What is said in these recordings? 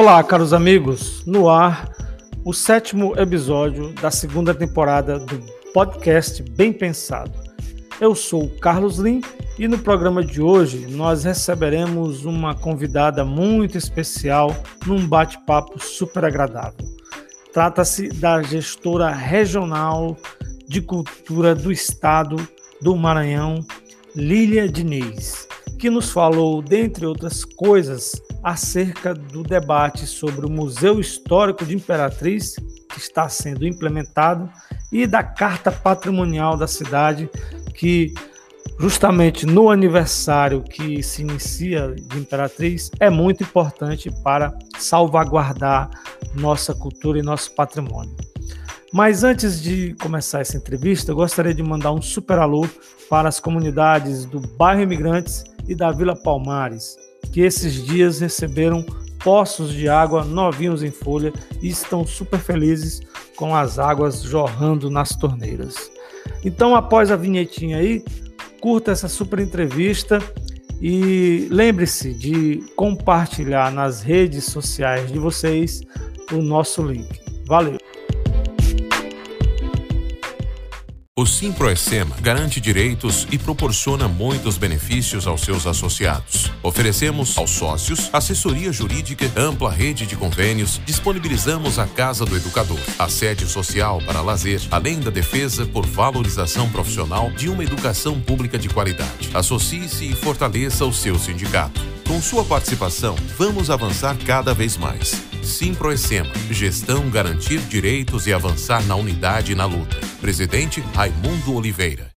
Olá, caros amigos, no ar o sétimo episódio da segunda temporada do podcast Bem Pensado. Eu sou o Carlos Lim e no programa de hoje nós receberemos uma convidada muito especial num bate-papo super agradável. Trata-se da gestora regional de cultura do estado do Maranhão, Lília Diniz, que nos falou, dentre outras coisas, acerca do debate sobre o Museu Histórico de Imperatriz, que está sendo implementado, e da Carta Patrimonial da cidade, que justamente no aniversário que se inicia de Imperatriz é muito importante para salvaguardar nossa cultura e nosso patrimônio. Mas antes de começar essa entrevista, eu gostaria de mandar um super alô para as comunidades do bairro Imigrantes e da Vila Palmares, que esses dias receberam poços de água novinhos em folha e estão super felizes com as águas jorrando nas torneiras. Então, após a vinhetinha aí, curta essa super entrevista e lembre-se de compartilhar nas redes sociais de vocês o nosso link. Valeu! O Simproecema garante direitos e proporciona muitos benefícios aos seus associados. Oferecemos aos sócios assessoria jurídica, ampla rede de convênios, disponibilizamos a Casa do Educador, a sede social para lazer, além da defesa por valorização profissional de uma educação pública de qualidade. Associe-se e fortaleça o seu sindicato. Com sua participação, vamos avançar cada vez mais. Simproecema, gestão, garantir direitos e avançar na unidade e na luta. Presidente Raimundo Oliveira.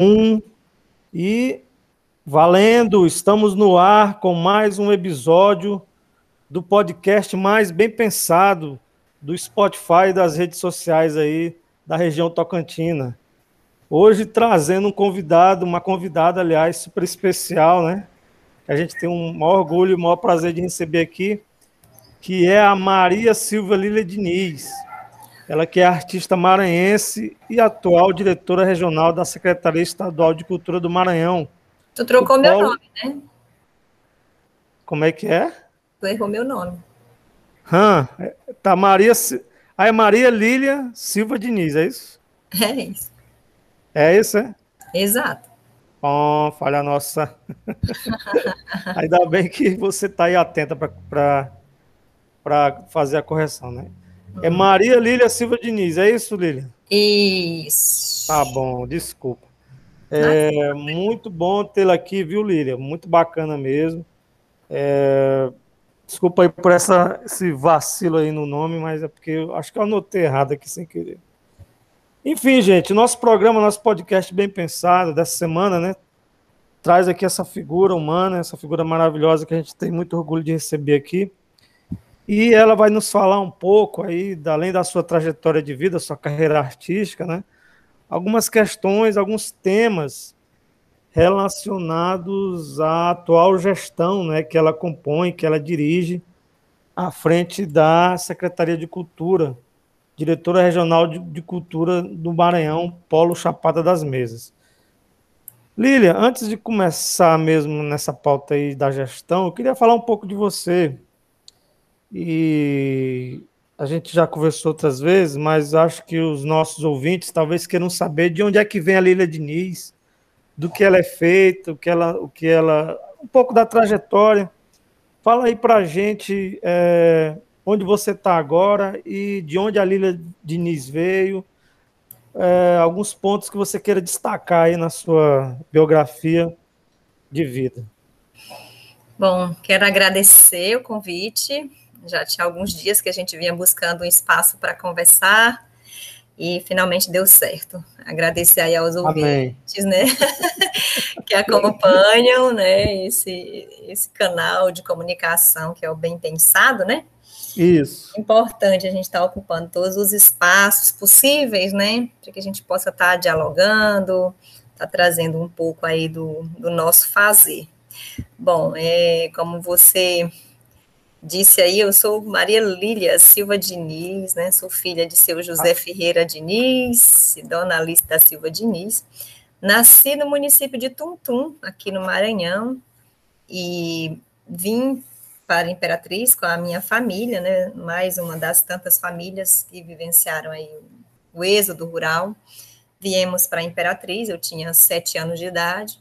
Um e valendo, estamos no ar com mais um episódio do podcast mais bem pensado do Spotify e das redes sociais aí da região Tocantina. Hoje trazendo um convidado, uma convidada, aliás, super especial, né? A gente tem um maior orgulho e o maior prazer de receber aqui, que é a Maria Silva Lília Diniz. Ela que é artista maranhense e atual diretora regional da Secretaria Estadual de Cultura do Maranhão. Tu trocou meu nome, né? Como é que é? Tu errou meu nome. Hã, tá Maria... Ah, é Maria Lília Silva Diniz, é isso? É isso. É isso, é? Exato. Bom, falha nossa. Ainda bem que você está aí atenta para fazer a correção, né? É uhum. Maria Lília Silva Diniz, é isso, Lília? Isso. Tá bom, desculpa. É muito bom tê-la aqui, viu, Lília? Muito bacana mesmo. É, desculpa aí por essa, esse vacilo aí no nome, mas é porque eu acho que eu anotei errado aqui sem querer. Enfim, gente, nosso programa, nosso podcast bem pensado dessa semana, né? Traz aqui essa figura humana, essa figura maravilhosa que a gente tem muito orgulho de receber aqui. E ela vai nos falar um pouco aí, além da sua trajetória de vida, sua carreira artística, né? Algumas questões, alguns temas relacionados à atual gestão, né, que ela compõe, que ela dirige à frente da Secretaria de Cultura diretora regional de, de, cultura do Maranhão, Polo Chapada das Mesas. Lília, antes de começar mesmo nessa pauta aí da gestão, eu queria falar um pouco de você. E a gente já conversou outras vezes, mas acho que os nossos ouvintes talvez queiram saber de onde é que vem a Lília Diniz, do que ela é feita, o que ela, o que ela, um pouco da trajetória. Fala aí para a gente é, onde você está agora e de onde a Lília Diniz veio, é, alguns pontos que você queira destacar aí na sua biografia de vida. Bom, quero agradecer o convite. Já tinha alguns dias que a gente vinha buscando um espaço para conversar e finalmente deu certo. Agradecer aí aos ouvintes, né, que acompanham, né, esse, esse canal de comunicação que é o Bem Pensado, né, isso. Importante a gente estar tá ocupando todos os espaços possíveis, né? Para que a gente possa estar tá dialogando, estar tá trazendo um pouco aí do, do nosso fazer. Bom, é, como você disse aí, eu sou Maria Lília Silva Diniz, né? Sou filha de seu José ah. Ferreira Diniz e dona Alice da Silva Diniz. Nasci no município de Tuntum, aqui no Maranhão, e vim para Imperatriz com a minha família, né, mais uma das tantas famílias que vivenciaram aí o, êxodo rural. Viemos para Imperatriz, eu tinha sete anos de idade.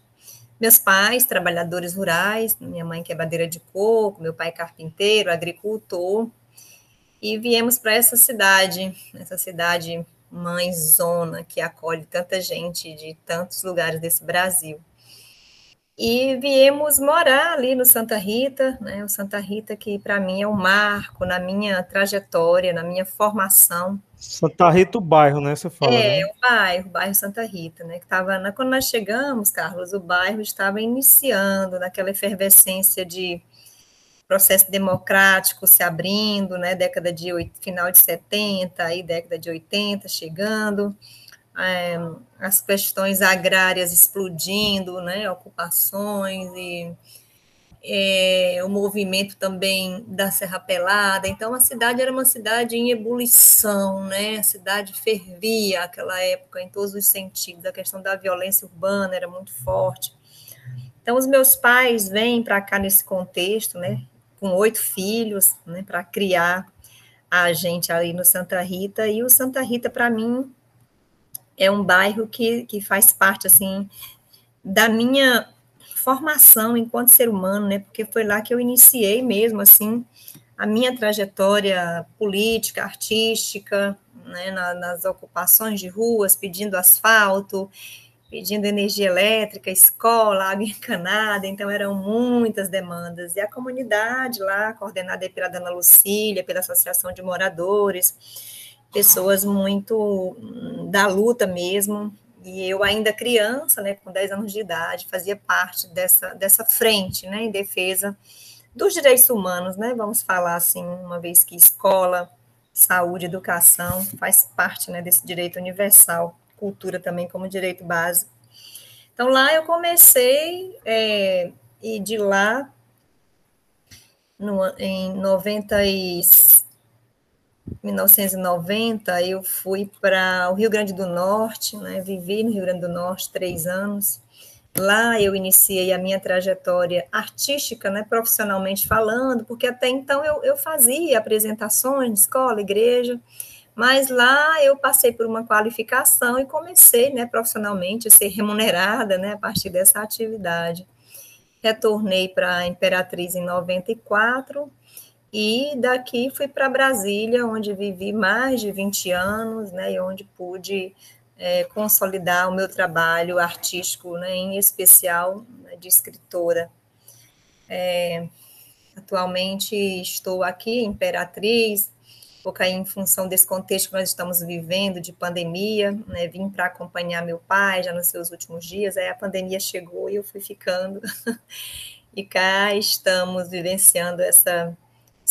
Meus pais, trabalhadores rurais, minha mãe quebradeira de coco, meu pai carpinteiro, agricultor, e viemos para essa cidade, essa cidade mãezona que acolhe tanta gente de tantos lugares desse Brasil. E viemos morar ali no Santa Rita, né? O Santa Rita que para mim é um marco na minha trajetória, na minha formação. Santa Rita, o bairro, né? Você fala. É, né? o bairro, o bairro Santa Rita, né? Que tava na, quando nós chegamos, Carlos, o bairro estava iniciando naquela efervescência de processo democrático se abrindo, né? Década de final de 70, aí década de 80 chegando é, as questões agrárias explodindo, né, ocupações e é, o movimento também da Serra Pelada. Então, a cidade era uma cidade em ebulição, né? A cidade fervia naquela época em todos os sentidos. A questão da violência urbana era muito forte. Então, os meus pais vêm para cá nesse contexto, né? Com oito filhos, né? Para criar a gente ali no Santa Rita. E o Santa Rita, para mim, é um bairro que, que faz parte, assim, da minha formação enquanto ser humano, né, porque foi lá que eu iniciei mesmo, assim, a minha trajetória política, artística, né, na, nas ocupações de ruas, pedindo asfalto, pedindo energia elétrica, escola, água encanada, então eram muitas demandas. E a comunidade lá, coordenada pela Dona Lucília, pela Associação de Moradores, pessoas muito hum, da luta mesmo, e eu ainda criança, né, com 10 anos de idade, fazia parte dessa, dessa frente, né, em defesa dos direitos humanos, né, vamos falar assim, uma vez que escola, saúde, educação faz parte, né, desse direito universal, cultura também como direito básico. Então, lá eu comecei, é, e de lá, no, em 96, 1990, eu fui para o Rio Grande do Norte, né? vivi no Rio Grande do Norte três anos. Lá eu iniciei a minha trajetória artística, né, profissionalmente falando, porque até então eu, eu fazia apresentações de escola, igreja, mas lá eu passei por uma qualificação e comecei, né, profissionalmente a ser remunerada, né, a partir dessa atividade. Retornei para a Imperatriz em 94 e daqui fui para Brasília, onde vivi mais de 20 anos, né, e onde pude é, consolidar o meu trabalho artístico, né, em especial né, de escritora. É, atualmente estou aqui, Imperatriz, pouco aí em função desse contexto que nós estamos vivendo de pandemia, né, vim para acompanhar meu pai já nos seus últimos dias, aí a pandemia chegou e eu fui ficando, e cá estamos vivenciando essa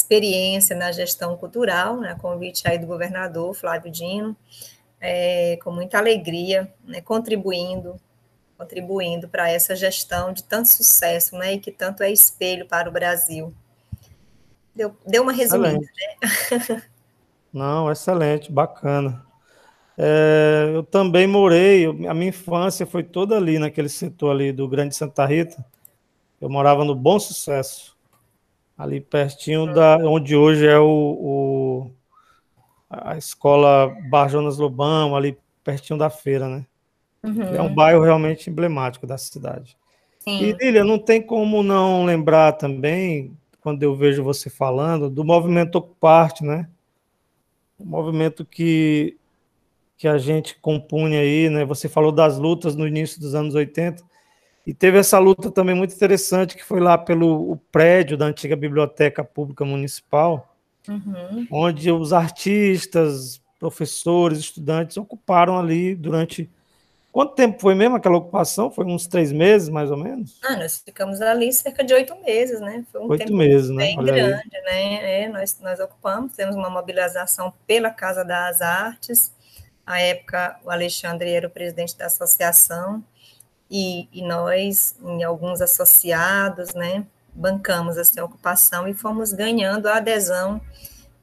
experiência na gestão cultural, né, convite aí do governador Flávio Dino, é, com muita alegria, né, contribuindo, contribuindo para essa gestão de tanto sucesso, né, e que tanto é espelho para o Brasil. Deu, deu uma resumida, né? Não, excelente, bacana. É, eu também morei, a minha infância foi toda ali, naquele setor ali do Grande Santa Rita. Eu morava no Bom Sucesso ali pertinho da onde hoje é o, o a escola Barjonas Lobão, ali pertinho da feira, né? Uhum. É um bairro realmente emblemático da cidade. Sim. E Lília, não tem como não lembrar também, quando eu vejo você falando, do movimento Ocuparte, né? O movimento que, que a gente compunha aí, né? Você falou das lutas no início dos anos 80. E teve essa luta também muito interessante, que foi lá pelo prédio da antiga Biblioteca Pública Municipal, uhum. onde os artistas, professores, estudantes ocuparam ali durante. Quanto tempo foi mesmo aquela ocupação? Foi uns três meses, mais ou menos? Ah, nós ficamos ali cerca de oito meses, né? Foi um oito tempo meses, né? bem Olha grande, né? É, nós, nós ocupamos, temos uma mobilização pela Casa das Artes. À época, o Alexandre era o presidente da associação, e, e nós, em alguns associados, né, bancamos essa ocupação e fomos ganhando a adesão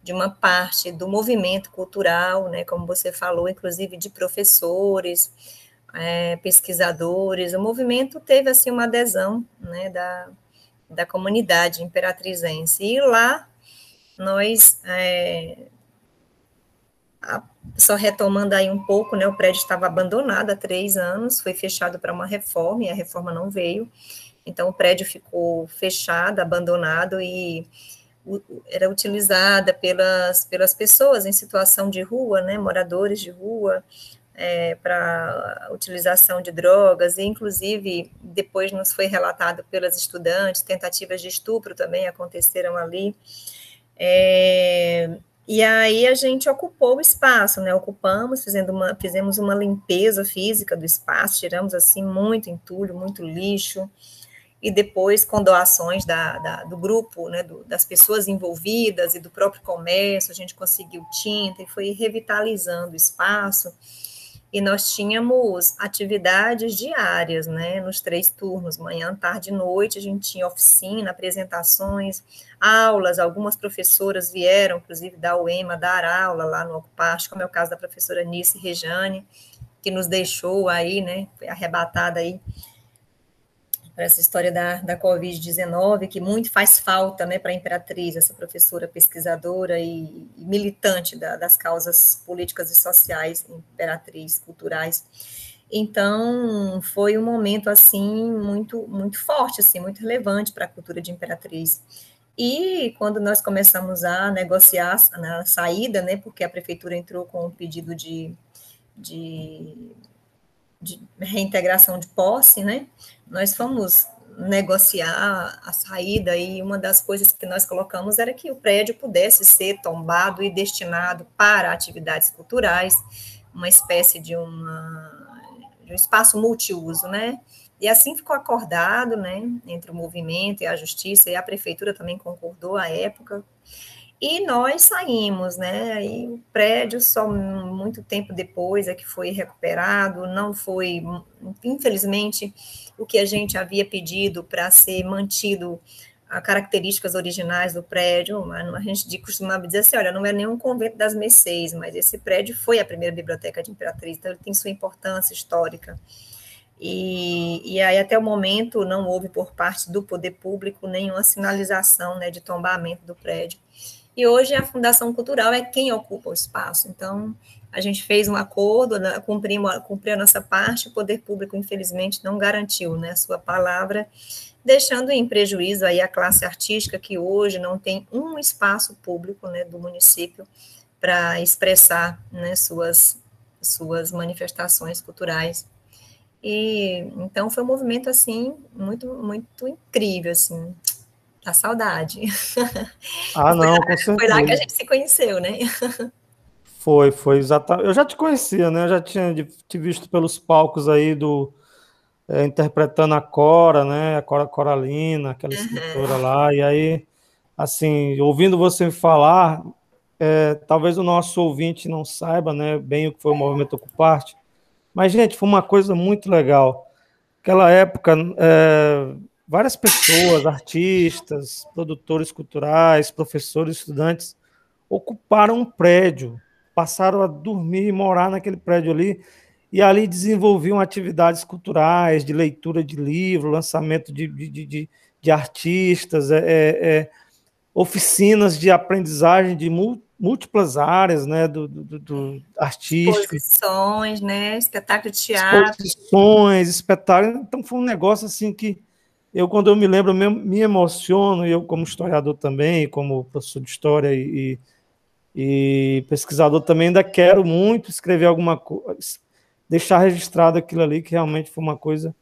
de uma parte do movimento cultural, né, como você falou, inclusive de professores, é, pesquisadores. O movimento teve assim uma adesão, né, da, da comunidade imperatrizense. E lá nós, é, só retomando aí um pouco, né, o prédio estava abandonado há três anos, foi fechado para uma reforma e a reforma não veio. Então o prédio ficou fechado, abandonado e era utilizada pelas, pelas pessoas em situação de rua, né, moradores de rua, é, para utilização de drogas, e inclusive depois nos foi relatado pelas estudantes, tentativas de estupro também aconteceram ali. É, e aí a gente ocupou o espaço, né? Ocupamos, fazendo uma, fizemos uma limpeza física do espaço, tiramos assim muito entulho, muito lixo, e depois com doações da, da do grupo, né, do, das pessoas envolvidas e do próprio comércio, a gente conseguiu tinta e foi revitalizando o espaço e nós tínhamos atividades diárias, né, nos três turnos, manhã, tarde e noite, a gente tinha oficina, apresentações, aulas, algumas professoras vieram, inclusive da UEMA, dar aula lá no Ocupaste, como é o caso da professora Nice Rejane, que nos deixou aí, né, arrebatada aí para essa história da, da Covid-19, que muito faz falta né, para a Imperatriz, essa professora pesquisadora e, militante da, das causas políticas e sociais, Imperatriz, culturais. Então, foi um momento, assim, muito, muito forte, assim, muito relevante para a cultura de Imperatriz. E quando nós começamos a negociar na saída, né, porque a prefeitura entrou com um pedido de, de de reintegração de posse, né? Nós fomos negociar a saída e uma das coisas que nós colocamos era que o prédio pudesse ser tombado e destinado para atividades culturais, uma espécie de, uma, de um espaço multiuso, né? E assim ficou acordado, né, entre o movimento e a justiça, e a prefeitura também concordou à época, e nós saímos, né? O prédio só muito tempo depois é que foi recuperado, não foi, infelizmente, o que a gente havia pedido para ser mantido as características originais do prédio, a gente costumava dizer assim, olha, não é nenhum convento das Mercês, mas esse prédio foi a primeira biblioteca de Imperatriz, então ele tem sua importância histórica. E, e aí, até o momento, não houve por parte do poder público nenhuma sinalização né, de tombamento do prédio. E hoje a Fundação Cultural é quem ocupa o espaço. Então, a gente fez um acordo, né, cumprimos, cumpriu a nossa parte, o poder público, infelizmente, não garantiu né, a sua palavra, deixando em prejuízo aí a classe artística, que hoje não tem um espaço público né, do município para expressar né, suas, suas manifestações culturais. E então foi um movimento assim muito muito incrível assim a saudade. Ah, não, com certeza. Foi lá que a gente se conheceu, né? Foi, foi exatamente. Eu já te conhecia, né? Eu já tinha te visto pelos palcos aí do é, interpretando a Cora, né? A Cora Coralina, aquela uhum. escritora lá. E aí, assim, ouvindo você falar, é, talvez o nosso ouvinte não saiba, né? Bem o que foi o movimento Ocuparte. Mas, gente, foi uma coisa muito legal. Aquela época, é, várias pessoas, artistas, produtores culturais, professores, estudantes, ocuparam um prédio, passaram a dormir e morar naquele prédio ali, e ali desenvolviam atividades culturais, de leitura de livro, lançamento de, de, de, de artistas, é, é, é, oficinas de aprendizagem de múltiplas áreas, né, do, do, do artístico. Exposições, né, espetáculo de teatro. Exposições, espetáculos, então foi um negócio assim que eu, quando eu me lembro, me emociono, eu como historiador também, como professor de história e, e pesquisador também, ainda quero muito escrever alguma coisa, deixar registrado aquilo ali, que realmente foi uma coisa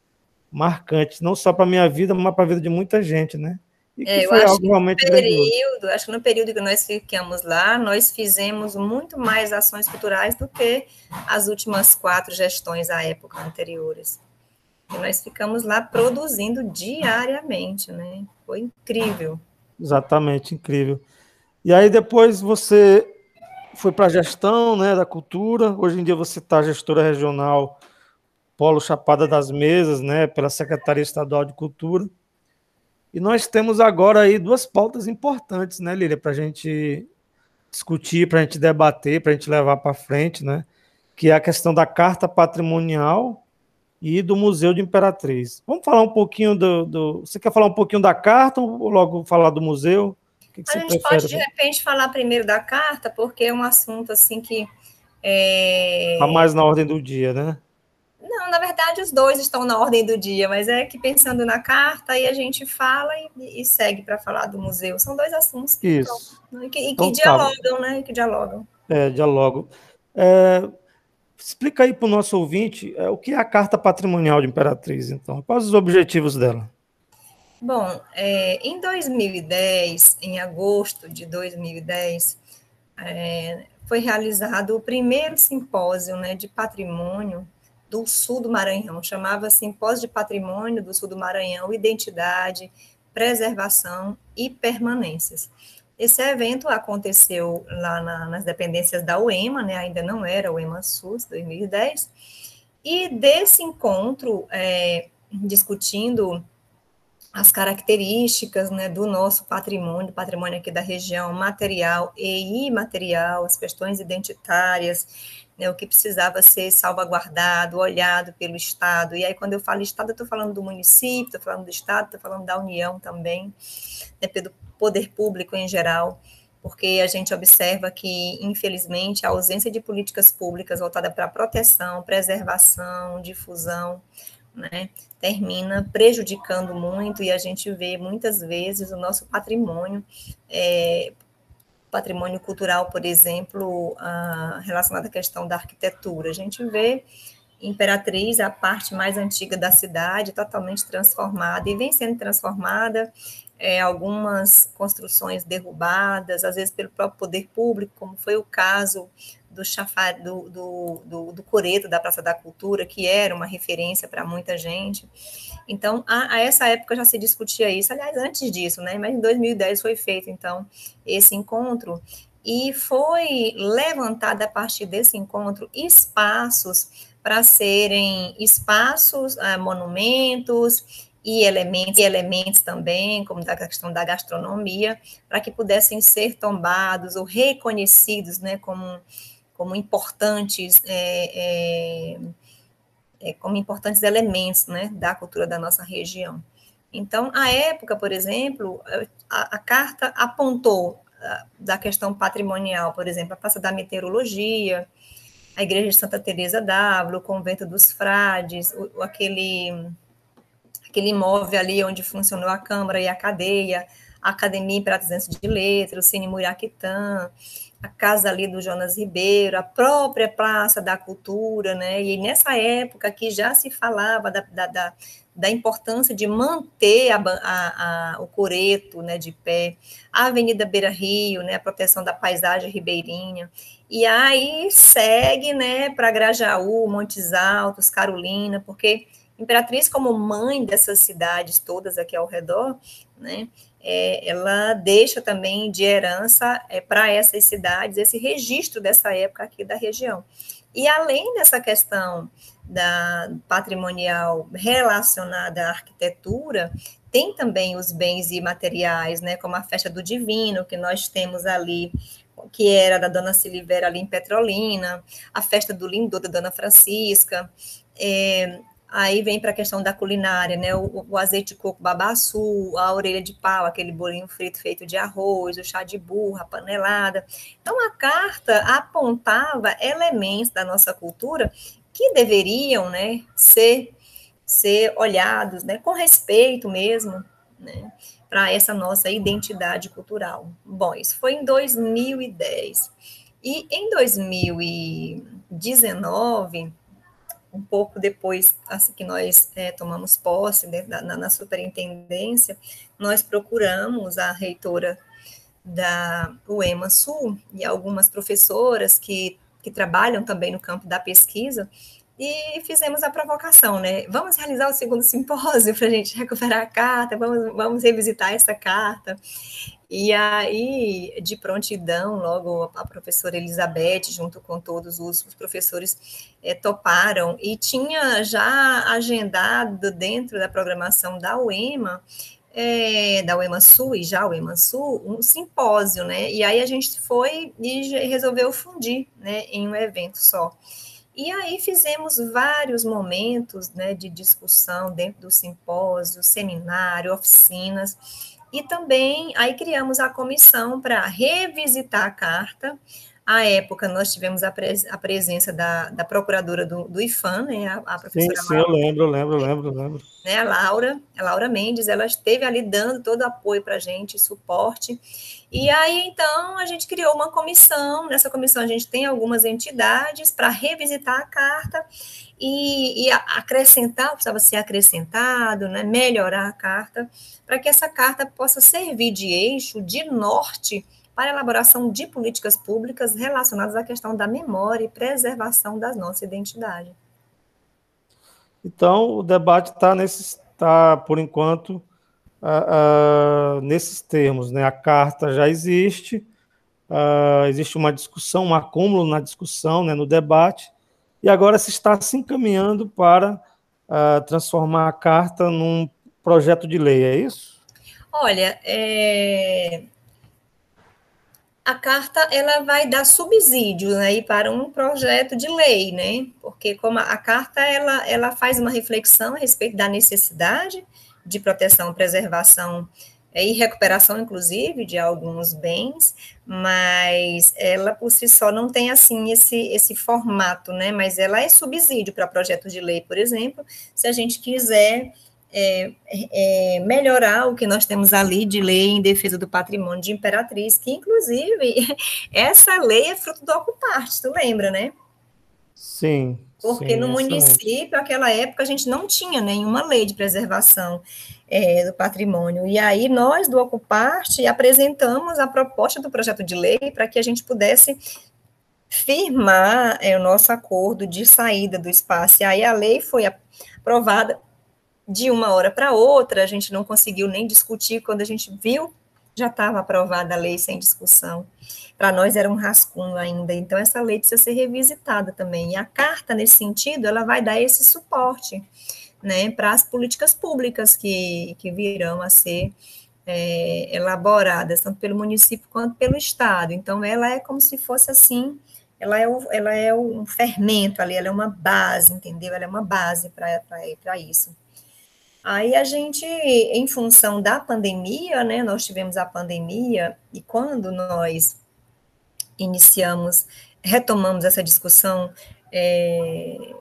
marcante, não só para a minha vida, mas para a vida de muita gente, né? Que é, foi algo realmente no período, acho que no período que nós ficamos lá, nós fizemos muito mais ações culturais do que as últimas quatro gestões à época anteriores. Nós ficamos lá produzindo diariamente, né? Foi incrível. Exatamente, incrível. E aí depois você foi para a gestão né, da cultura. Hoje em dia você está gestora regional Polo Chapada das Mesas, né, pela Secretaria Estadual de Cultura. E nós temos agora aí duas pautas importantes, né, Lília, para a gente discutir, para a gente debater, para a gente levar para frente, né? Que é a questão da carta patrimonial e do Museu de Imperatriz. Vamos falar um pouquinho do, do, Você quer falar um pouquinho da carta ou logo falar do museu? Que que a gente prefere? pode, de repente, falar primeiro da carta, porque é um assunto assim que. Está é... mais na ordem do dia, né? Não, na verdade, os dois estão na ordem do dia, mas é que pensando na carta, aí a gente fala e, e segue para falar do museu. São dois assuntos que, Isso. Estão, e que, e que então, tá. dialogam, tá. né? Que dialogam. É, dialogam. É, explica aí para o nosso ouvinte é, o que é a Carta Patrimonial de Imperatriz, então. Quais os objetivos dela? Bom, é, em 2010, em agosto de 2010, é, foi realizado o primeiro simpósio né, de patrimônio do sul do Maranhão, chamava Simpósio de Patrimônio do Sul do Maranhão, Identidade, Preservação e Permanências. Esse evento aconteceu lá na, nas dependências da UEMA, né, ainda não era o EMA SUS 2010, e desse encontro, é, discutindo as características né, do nosso patrimônio, patrimônio aqui da região, material e imaterial, as questões identitárias, né, o que precisava ser salvaguardado, olhado pelo Estado. E aí, quando eu falo Estado, eu estou falando do município, estou falando do Estado, estou falando da União também, né, pelo poder público em geral, porque a gente observa que, infelizmente, a ausência de políticas públicas voltada para proteção, preservação, difusão, né, termina prejudicando muito e a gente vê muitas vezes o nosso patrimônio é, patrimônio cultural, por exemplo, uh, relacionado à questão da arquitetura. A gente vê Imperatriz, a parte mais antiga da cidade, totalmente transformada, e vem sendo transformada, é, algumas construções derrubadas, às vezes pelo próprio poder público, como foi o caso do, chafar, do, do, do, do Coreto, da Praça da Cultura, que era uma referência para muita gente. Então, a, a, essa época já se discutia isso, aliás, antes disso, né? Mas em 2010 foi feito, então, esse encontro, e foi levantado a partir desse encontro espaços para serem espaços, ah, monumentos e elementos, e elementos também, como da questão da gastronomia, para que pudessem ser tombados ou reconhecidos né, como, como importantes. É, é, é, como importantes elementos né, da cultura da nossa região. Então, a época, por exemplo, a, a carta apontou a, da questão patrimonial, por exemplo, a Praça da Meteorologia, a Igreja de Santa Teresa d'Ávila, o Convento dos Frades, o, aquele, aquele imóvel ali onde funcionou a Câmara e a cadeia, a Academia Imperatrizense de Letras, o Cine Muraquitã, a casa ali do Jonas Ribeiro, a própria Praça da Cultura, né? E nessa época que já se falava da, da, da, da importância de manter a, a, a, o coreto né, de pé, a Avenida Beira Rio, né, a proteção da paisagem ribeirinha, e aí segue né, para Grajaú, Montes Altos, Carolina, porque Imperatriz, como mãe dessas cidades todas aqui ao redor, né, é, ela deixa também de herança é, para essas cidades esse registro dessa época aqui da região. E além dessa questão da patrimonial relacionada à arquitetura, tem também os bens imateriais, né, como a festa do divino que nós temos ali, que era da Dona Silveira ali em Petrolina, a festa do Lindô da Dona Francisca, é, Aí vem para a questão da culinária, né? O, o, azeite de coco babaçu, a orelha de pau, aquele bolinho frito feito de arroz, o chá de burra, a panelada. Então, a carta apontava elementos da nossa cultura que deveriam né, ser, ser olhados né, com respeito mesmo né, para essa nossa identidade cultural. Bom, isso foi em 2010. E em 2019 um pouco depois assim que nós é, tomamos posse né, na, na, superintendência, nós procuramos a reitora da UEMA Sul e algumas professoras que, que trabalham também no campo da pesquisa, e fizemos a provocação, né? Vamos realizar o segundo simpósio para a gente recuperar a carta, vamos, vamos revisitar essa carta. E aí, de prontidão, logo a professora Elizabeth, junto com todos os, professores, é, toparam e tinha já agendado dentro da programação da UEMA, é, da UEMA Sul e já UEMA Sul, um simpósio, né? E aí a gente foi e resolveu fundir, né, em um evento só. E aí fizemos vários momentos né, de discussão dentro do simpósio, seminário, oficinas, e também aí criamos a comissão para revisitar a carta, à época, nós tivemos a, pres a presença da, da procuradora do, do IFAM, né, a, a professora Sim, sim, Laura, eu lembro, lembro, lembro, lembro. Né, a Laura, a Laura Mendes, ela esteve ali dando todo apoio para a gente, suporte. E aí, então, a gente criou uma comissão. Nessa comissão, a gente tem algumas entidades para revisitar a carta e, e acrescentar, precisava ser acrescentado, né, melhorar a carta, para que essa carta possa servir de eixo, de norte para a elaboração de políticas públicas relacionadas à questão da memória e preservação da nossa identidade. Então, o debate está tá, por enquanto, uh, uh, nesses termos. Né? A carta já existe, uh, existe uma discussão, um acúmulo na discussão, né, no debate, e agora se está se encaminhando para transformar a carta num projeto de lei, é isso? Olha, é, a carta ela vai dar subsídios aí para um projeto de lei, né? Porque como a carta ela, ela faz uma reflexão a respeito da necessidade de proteção, preservação é, e recuperação, inclusive, de alguns bens, mas ela por si só não tem assim esse, esse formato, né? Mas ela é subsídio para projeto de lei, por exemplo, se a gente quiser é, é, melhorar o que nós temos ali de lei em defesa do patrimônio de Imperatriz, que inclusive essa lei é fruto do Ocuparte, tu lembra, né? Sim. Porque sim, no município, naquela época, a gente não tinha nenhuma lei de preservação é, do patrimônio. E aí, nós do Ocuparte apresentamos a proposta do projeto de lei para que a gente pudesse firmar é, o nosso acordo de saída do espaço. E aí, a lei foi aprovada de uma hora para outra, a gente não conseguiu nem discutir, quando a gente viu, já estava aprovada a lei sem discussão. Para nós era um rascunho ainda, então essa lei precisa ser revisitada também. E a carta, nesse sentido, ela vai dar esse suporte né, para as políticas públicas que, que virão a ser é, elaboradas, tanto pelo município quanto pelo Estado. Então, ela é como se fosse assim, ela é, o, ela é um fermento ali, ela é uma base, entendeu? Ela é uma base para isso. Aí a gente, em função da pandemia, né, nós tivemos a pandemia, e quando nós iniciamos, retomamos essa discussão, é,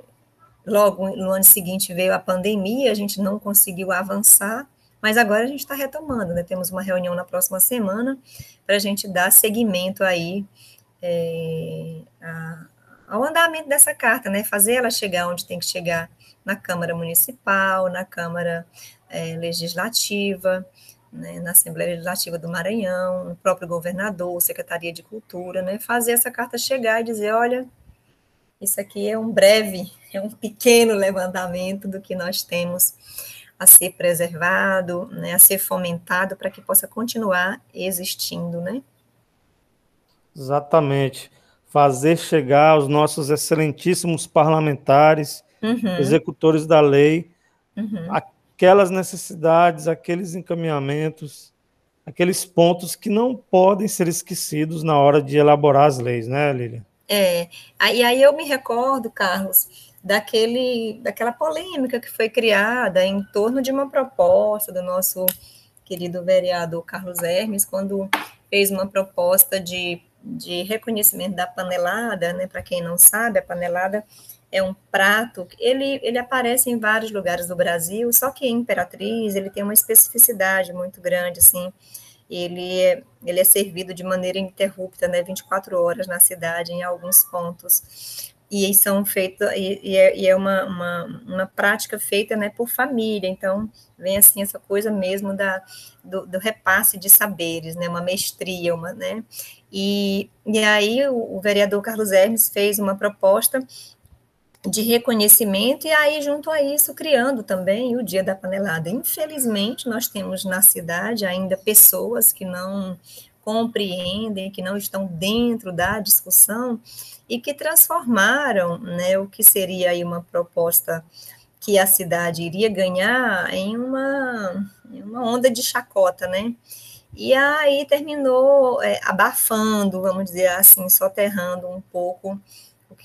logo no ano seguinte veio a pandemia, a gente não conseguiu avançar, mas agora a gente está retomando, né? Temos uma reunião na próxima semana para a gente dar seguimento aí é, a, ao andamento dessa carta, né? Fazer ela chegar onde tem que chegar na Câmara Municipal, na Câmara é, Legislativa, né, na Assembleia Legislativa do Maranhão, o próprio governador, Secretaria de Cultura, né, fazer essa carta chegar e dizer, olha, isso aqui é um breve, é um pequeno levantamento do que nós temos a ser preservado, né, a ser fomentado para que possa continuar existindo, né? Exatamente. Fazer chegar aos nossos excelentíssimos parlamentares uhum. executores da lei, uhum. aquelas necessidades, aqueles encaminhamentos, aqueles pontos que não podem ser esquecidos na hora de elaborar as leis, né, Lília? É, e aí eu me recordo, Carlos, daquele, daquela polêmica que foi criada em torno de uma proposta do nosso querido vereador Carlos Hermes, quando fez uma proposta de, de reconhecimento da panelada, né? Para quem não sabe, a panelada é um prato, ele, ele aparece em vários lugares do Brasil, só que em Imperatriz ele tem uma especificidade muito grande, assim, ele é, ele é servido de maneira ininterrupta, né, 24 horas na cidade, em alguns pontos, e são feitos, e, e, é, e é uma, uma, uma, prática feita, né, por família, então vem, assim, essa coisa mesmo da, do, do repasse de saberes, né, uma mestria, uma, né, e, e aí o, o vereador Carlos Hermes fez uma proposta de reconhecimento, e aí, junto a isso, criando também o Dia da Panelada. Infelizmente, nós temos na cidade ainda pessoas que não compreendem, que não estão dentro da discussão e que transformaram né, o que seria aí uma proposta que a cidade iria ganhar em uma, em uma onda de chacota, né? E aí terminou é, abafando, vamos dizer assim, soterrando um pouco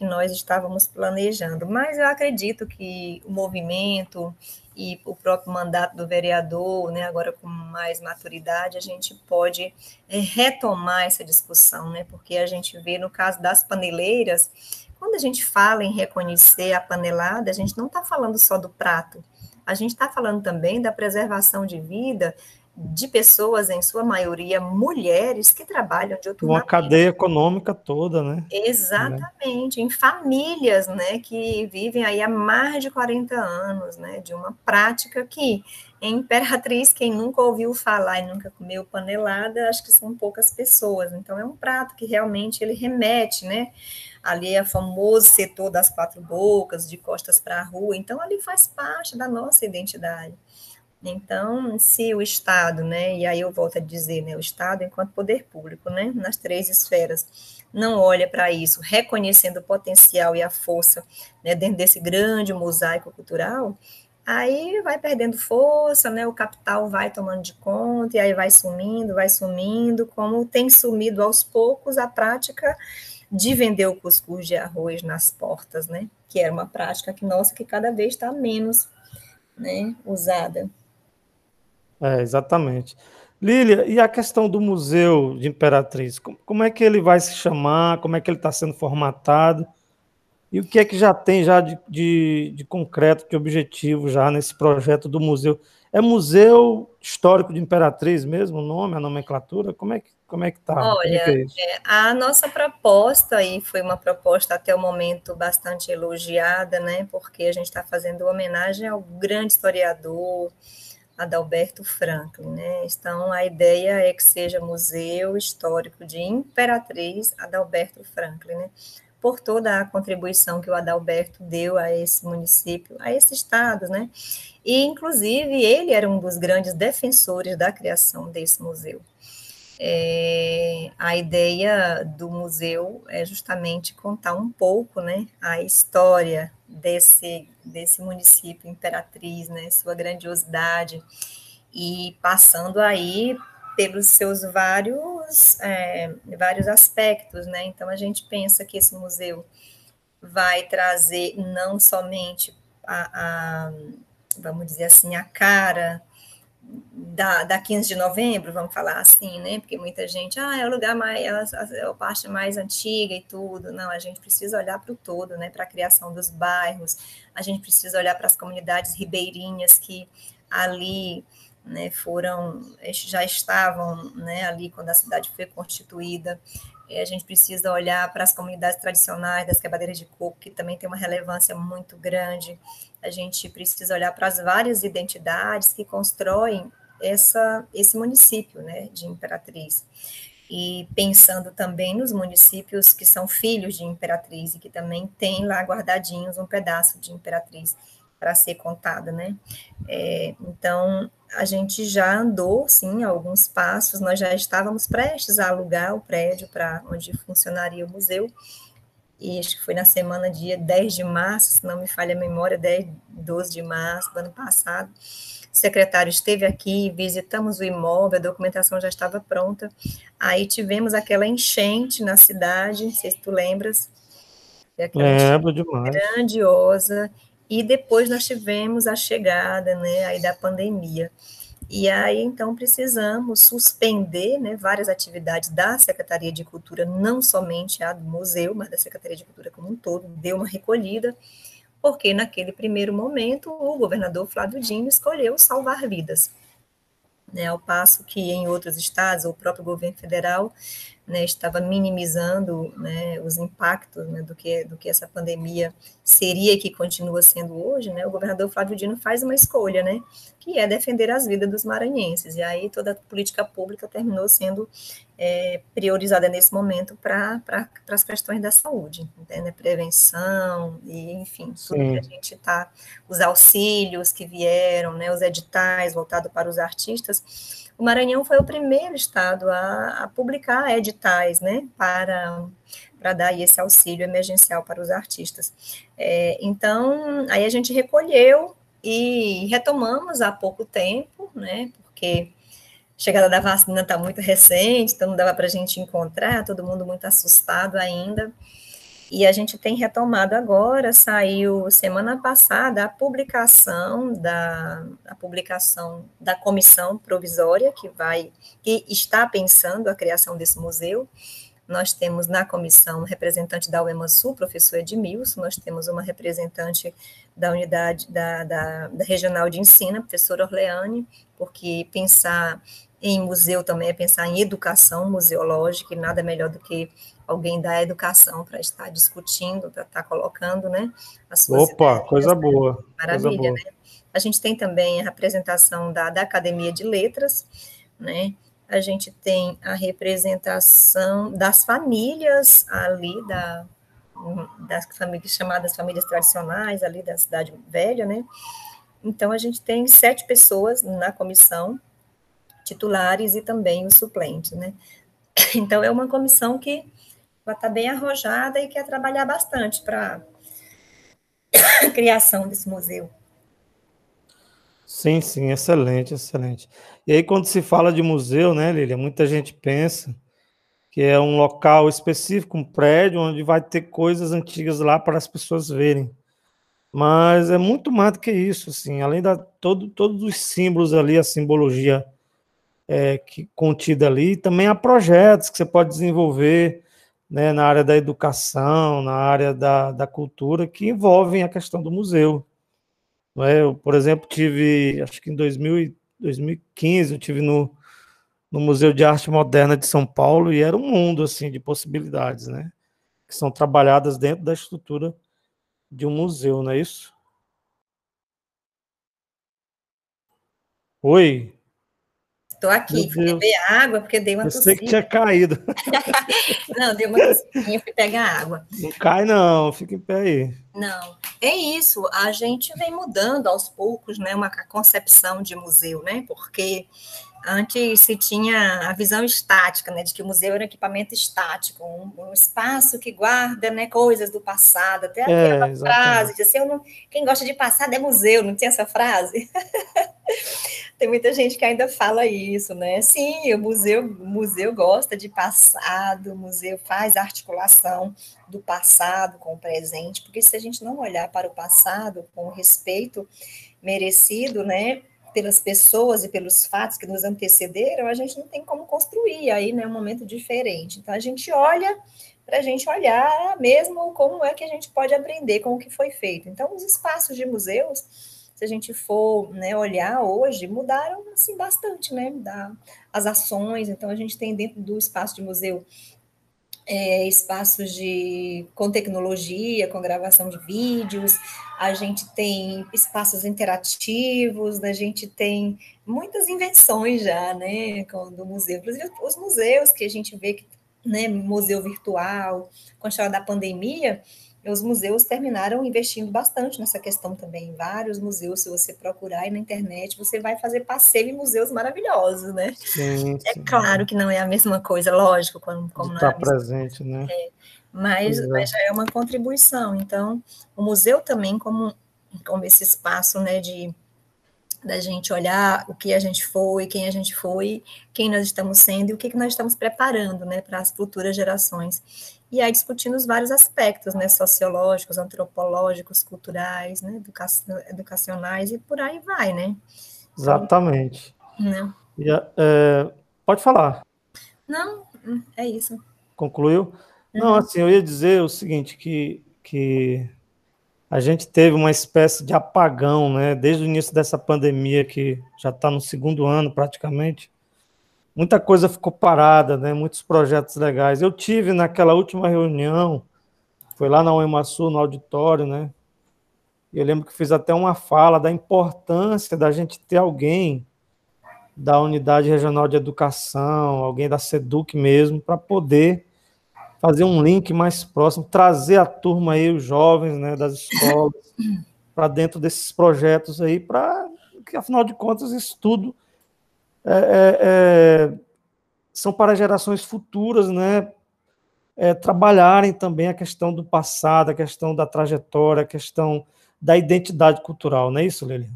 que nós estávamos planejando. Mas eu acredito que o movimento e o próprio mandato do vereador, né, agora com mais maturidade, a gente pode é, retomar essa discussão, né, porque a gente vê no caso das paneleiras, quando a gente fala em reconhecer a panelada, a gente não está falando só do prato, a gente está falando também da preservação de vida de pessoas, em sua maioria mulheres, que trabalham de outro Uma cadeia econômica toda, né? Exatamente, em famílias, né, que vivem aí há mais de 40 anos, né, de uma prática que, em Imperatriz, quem nunca ouviu falar e nunca comeu panelada, acho que são poucas pessoas, então é um prato que realmente ele remete, né, ali é o famoso setor das quatro bocas, de costas para a rua, então ali faz parte da nossa identidade. Então, se o Estado, né, e aí eu volto a dizer, né, o Estado enquanto poder público, né, nas três esferas, não olha para isso, reconhecendo o potencial e a força né, dentro desse grande mosaico cultural, aí vai perdendo força, né, o capital vai tomando de conta, e aí vai sumindo, vai sumindo, como tem sumido aos poucos a prática de vender o cuscuz de arroz nas portas, né, que era uma prática que, nossa, que cada vez está menos né, usada. É, exatamente. Lília, e a questão do Museu de Imperatriz? Como é que ele vai se chamar? Como é que ele está sendo formatado? E o que é que já tem já de, de, de, concreto, de objetivo já nesse projeto do museu? É Museu Histórico de Imperatriz mesmo o nome, a nomenclatura? Como é que como é que tá? É Olha, é é, a nossa proposta, e foi uma proposta até o momento bastante elogiada, né? Porque a gente está fazendo homenagem ao grande historiador, Adalberto Franklin, né? Então, a ideia é que seja Museu Histórico de Imperatriz Adalberto Franklin, né? Por toda a contribuição que o Adalberto deu a esse município, a esse estado, né? E, inclusive, ele era um dos grandes defensores da criação desse museu. É, a ideia do museu é justamente contar um pouco, né, a história desse, desse município Imperatriz, né, sua grandiosidade, e passando aí pelos seus vários, é, vários aspectos, né, então a gente pensa que esse museu vai trazer não somente a, a vamos dizer assim, a cara da, da 15 de novembro, vamos falar assim, né? Porque muita gente, ah, é o lugar mais, é, a parte mais antiga e tudo. Não, a gente precisa olhar para o todo, né? Para a criação dos bairros, a gente precisa olhar para as comunidades ribeirinhas que ali né, foram, já estavam né, ali quando a cidade foi constituída. E a gente precisa olhar para as comunidades tradicionais das quebradeiras de coco, que também tem uma relevância muito grande. A gente precisa olhar para as várias identidades que constroem essa, esse município né, de Imperatriz. E pensando também nos municípios que são filhos de Imperatriz e que também têm lá guardadinhos um pedaço de Imperatriz para ser contada, né? É, então, a gente já andou, sim, alguns passos, nós já estávamos prestes a alugar o prédio para onde funcionaria o museu, e acho que foi na semana dia 10 de março, se não me falha a memória, 10, 12 de março do ano passado, o secretário esteve aqui, visitamos o imóvel, a documentação já estava pronta, aí tivemos aquela enchente na cidade, não sei se tu lembras, Lembro demais. grandiosa, e depois nós tivemos a chegada né, aí da pandemia. E aí, então, precisamos suspender né, várias atividades da Secretaria de Cultura, não somente a do museu, mas da Secretaria de Cultura como um todo, deu uma recolhida, porque naquele primeiro momento o governador Flávio Dino escolheu salvar vidas. Né, ao passo que em outros estados, o próprio governo federal né, estava minimizando né, os impactos né, do, que, do que essa pandemia seria e que continua sendo hoje, né, o governador Flávio Dino faz uma escolha, né, que é defender as vidas dos maranhenses, e aí toda a política pública terminou sendo é, priorizada nesse momento para pra, as questões da saúde, né, prevenção, e enfim, tudo que a gente está, os auxílios que vieram, os editais voltados para os artistas, o Maranhão foi o primeiro estado a, a publicar editais, né, para, para dar esse auxílio emergencial para os artistas. É, então, aí a gente recolheu e retomamos há pouco tempo, né, porque a chegada da vacina está muito recente, então não dava para a gente encontrar, todo mundo muito assustado ainda. E a gente tem retomado agora, saiu semana passada a publicação da a publicação da comissão provisória que vai que está pensando a criação desse museu. Nós temos na comissão um representante da UEMASU, professor Edmilson, nós temos uma representante da unidade da, da, da regional de ensino, professora Orleane, porque pensar em museu também é pensar em educação museológica, e nada melhor do que alguém da educação para estar discutindo, para estar colocando, né? Opa, coisa boa. Maravilha, coisa boa. né? A gente tem também a representação da, da Academia de Letras, né? A gente tem a representação das famílias ali da das famílias chamadas famílias tradicionais ali da cidade velha, né? Então a gente tem sete pessoas na comissão titulares e também os suplentes, né? Então, é uma comissão que vai estar bem arrojada e quer trabalhar bastante para a criação desse museu. Sim, sim, excelente, excelente. E aí, quando se fala de museu, né, Lília, muita gente pensa que é um local específico, um prédio, onde vai ter coisas antigas lá para as pessoas verem. Mas é muito mais do que isso, assim, além da todo, todos os símbolos ali, a simbologia é, que, contida ali. Também há projetos que você pode desenvolver né, na área da educação, na área da, da cultura, que envolvem a questão do museu. É? Eu, por exemplo, tive, acho que em 2000, 2015, eu tive no, no Museu de Arte Moderna de São Paulo e era um mundo assim de possibilidades, né? Que são trabalhadas dentro da estrutura de um museu, não é isso? Oi. Estou aqui, fui beber água, porque dei uma Eu sei que tinha caído. não, dei uma tossidinha, fui pegar água. Não cai não, fica em pé aí. Não, é isso, a gente vem mudando aos poucos, né, uma concepção de museu, né, porque antes se tinha a visão estática, né, de que o museu era um equipamento estático, um, um espaço que guarda, né, coisas do passado, até é, aquela frase de assim, não, quem gosta de passado é museu, não tinha essa frase? Tem muita gente que ainda fala isso, né? Sim, o museu, o museu gosta de passado, o museu faz articulação do passado com o presente, porque se a gente não olhar para o passado com o respeito merecido, né, pelas pessoas e pelos fatos que nos antecederam, a gente não tem como construir aí, né, um momento diferente. Então a gente olha para a gente olhar mesmo como é que a gente pode aprender com o que foi feito. Então os espaços de museus, se a gente for né, olhar hoje, mudaram assim bastante, né, da, as ações. Então a gente tem dentro do espaço de museu é, espaços de, com tecnologia, com gravação de vídeos, a gente tem espaços interativos, a gente tem muitas invenções já, né, do museu, inclusive os museus que a gente vê que, né, museu virtual, com a história da pandemia, os museus terminaram investindo bastante nessa questão também. Vários museus, se você procurar aí na internet, você vai fazer passeio em museus maravilhosos, né? Sim, é sim. É claro que não é a mesma coisa, lógico, como, como Está é presente, né? É, mas, mas, já é uma contribuição. Então, o museu também, como, como esse espaço, né, de da gente olhar o que a gente foi, quem a gente foi, quem nós estamos sendo e o que, que nós estamos preparando, né, para as futuras gerações e aí discutindo os vários aspectos, né, sociológicos, antropológicos, culturais, né, educa educacionais e por aí vai, né? Exatamente. Né? E, é, pode falar. Não, é isso. Concluiu? Uhum. Não, assim, eu ia dizer o seguinte, que, que a gente teve uma espécie de apagão, né, desde o início dessa pandemia, que já está no segundo ano praticamente, muita coisa ficou parada, né? Muitos projetos legais. Eu tive naquela última reunião, foi lá na UEMASU, no auditório, né? Eu lembro que fiz até uma fala da importância da gente ter alguém da Unidade Regional de Educação, alguém da SEDUC mesmo, para poder fazer um link mais próximo, trazer a turma aí, os jovens né, das escolas, para dentro desses projetos aí, para que, afinal de contas, isso tudo é, é, é, são para gerações futuras, né? É, trabalharem também a questão do passado, a questão da trajetória, a questão da identidade cultural, não é isso, Lilian?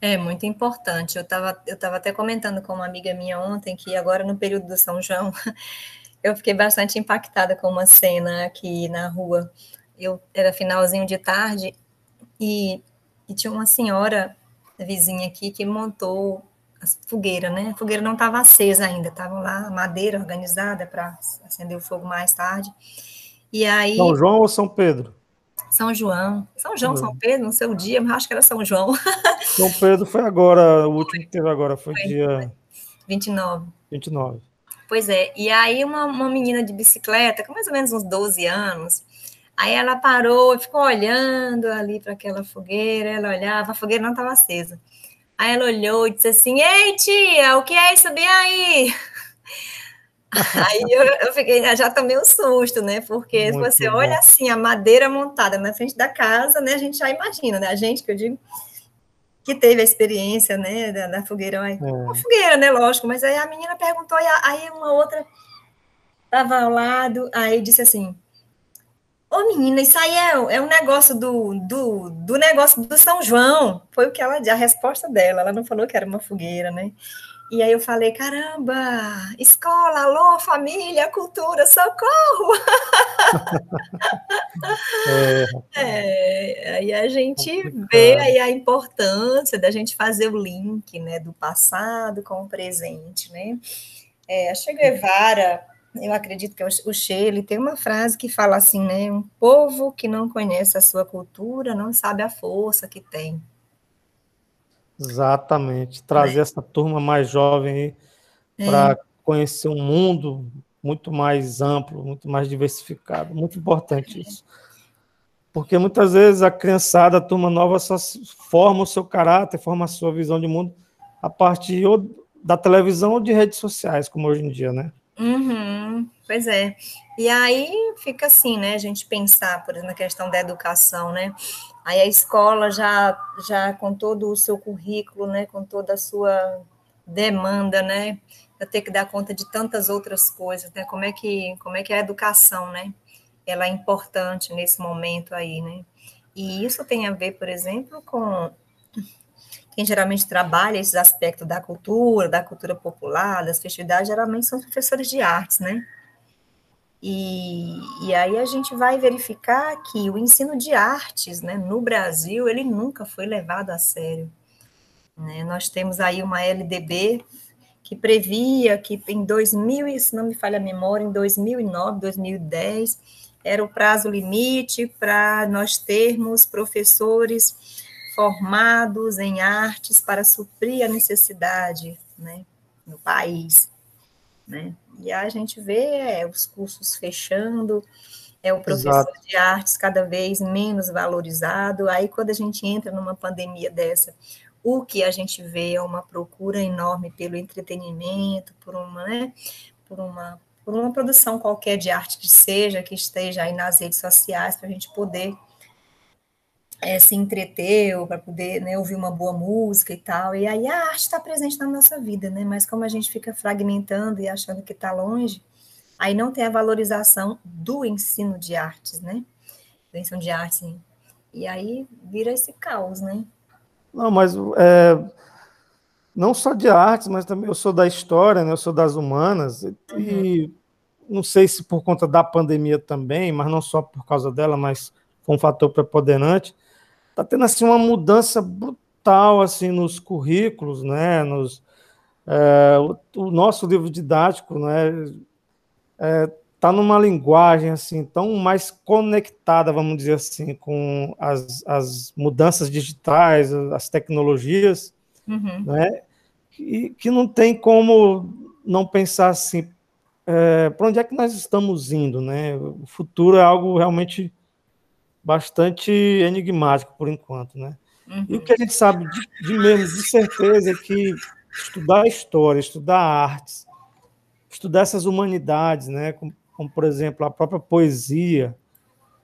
É muito importante. Eu estava eu tava até comentando com uma amiga minha ontem que agora no período do São João eu fiquei bastante impactada com uma cena aqui na rua. Eu era finalzinho de tarde e, e tinha uma senhora vizinha aqui que montou a fogueira, né? A fogueira não estava acesa ainda, estavam lá madeira organizada para acender o fogo mais tarde. E aí São João ou São Pedro? São João. São João, São Pedro, não sei o dia, mas acho que era São João. São Pedro foi agora, o último que teve agora foi, foi dia 29. 29. Pois é, e aí uma, uma menina de bicicleta, com mais ou menos uns 12 anos, aí ela parou e ficou olhando ali para aquela fogueira, ela olhava, a fogueira não estava acesa. Aí ela olhou e disse assim: Ei, tia, o que é isso bem aí? Aí eu, eu, fiquei, já tomei um susto, né? Porque Muito você bom. olha assim, a madeira montada na frente da casa, né? A gente já imagina, né? A gente que eu digo que teve a experiência, né, da, da fogueira, é. uma fogueira, né, lógico, mas aí a menina perguntou, e aí uma outra estava ao lado, aí disse assim, Ô menina, isso aí é, é um negócio do, do, do negócio do São João. Foi o que ela a resposta dela. Ela não falou que era uma fogueira, né? E aí eu falei, caramba, escola, alô, família, cultura, socorro! é. é, aí a gente vê aí a importância da gente fazer o link, né, do passado com o presente, né? É, a Che Guevara, eu acredito que é o Che, ele tem uma frase que fala assim, né, um povo que não conhece a sua cultura não sabe a força que tem. Exatamente. Trazer é. essa turma mais jovem é. para conhecer um mundo muito mais amplo, muito mais diversificado. Muito importante isso. Porque muitas vezes a criançada, a turma nova, só forma o seu caráter, forma a sua visão de mundo a partir ou da televisão ou de redes sociais, como hoje em dia, né? Uhum, pois é. E aí fica assim, né? A gente pensar, por exemplo, na questão da educação, né? Aí a escola já, já com todo o seu currículo, né, com toda a sua demanda, né, vai ter que dar conta de tantas outras coisas, né, como é que, como é que a educação, né, ela é importante nesse momento aí, né, e isso tem a ver, por exemplo, com quem geralmente trabalha esses aspectos da cultura, da cultura popular, das festividades, geralmente são professores de artes, né, e, e aí a gente vai verificar que o ensino de artes né, no Brasil, ele nunca foi levado a sério. Né? Nós temos aí uma LDB que previa que em 2000, se não me falha a memória, em 2009, 2010, era o prazo limite para nós termos professores formados em artes para suprir a necessidade né, no país. Né? E a gente vê é, os cursos fechando, é o professor Exato. de artes cada vez menos valorizado. Aí, quando a gente entra numa pandemia dessa, o que a gente vê é uma procura enorme pelo entretenimento, por uma, né, por uma, por uma produção qualquer de arte que seja, que esteja aí nas redes sociais, para a gente poder é, se entreteu, para poder né, ouvir uma boa música e tal. E aí a arte está presente na nossa vida, né? Mas como a gente fica fragmentando e achando que está longe, aí não tem a valorização do ensino de artes, né? Do ensino de artes. E aí vira esse caos, né? Não, mas é, não só de artes, mas também eu sou da história, né? Eu sou das humanas uhum. e não sei se por conta da pandemia também, mas não só por causa dela, mas foi um fator preponderante está tendo assim uma mudança brutal assim nos currículos, né? Nos, é, o, o, nosso livro didático, né? É, tá numa linguagem assim tão mais conectada, vamos dizer assim, com as, as mudanças digitais, as tecnologias, uhum. né? E que não tem como não pensar assim, é, para onde é que nós estamos indo, né? O futuro é algo realmente bastante enigmático por enquanto, né? Uhum. E o que a gente sabe de, de mesmo, de certeza, é que estudar história, estudar artes, estudar essas humanidades, né? Como, como, por exemplo a própria poesia,